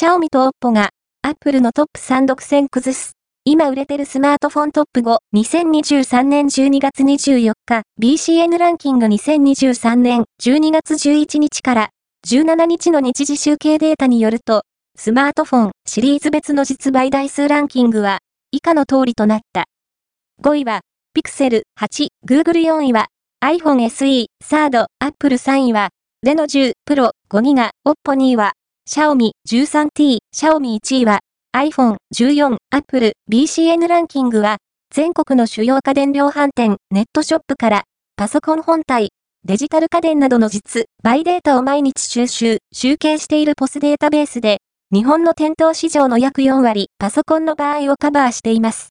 シャオミとオッポが、アップルのトップ3独占崩す。今売れてるスマートフォントップ5、2023年12月24日、BCN ランキング2023年12月11日から17日の日時集計データによると、スマートフォンシリーズ別の実売台数ランキングは以下の通りとなった。5位は、ピクセル8、Google 4位は、iPhone SE、サード、Apple 3位は、レノ10 Pro 5ギガ、Oppo 2位は、Xiaomi 13T、Xiaomi 1位は、iPhone 14、Apple BCN ランキングは、全国の主要家電量販店、ネットショップから、パソコン本体、デジタル家電などの実、バイデータを毎日収集、集計しているポスデータベースで、日本の店頭市場の約4割、パソコンの場合をカバーしています。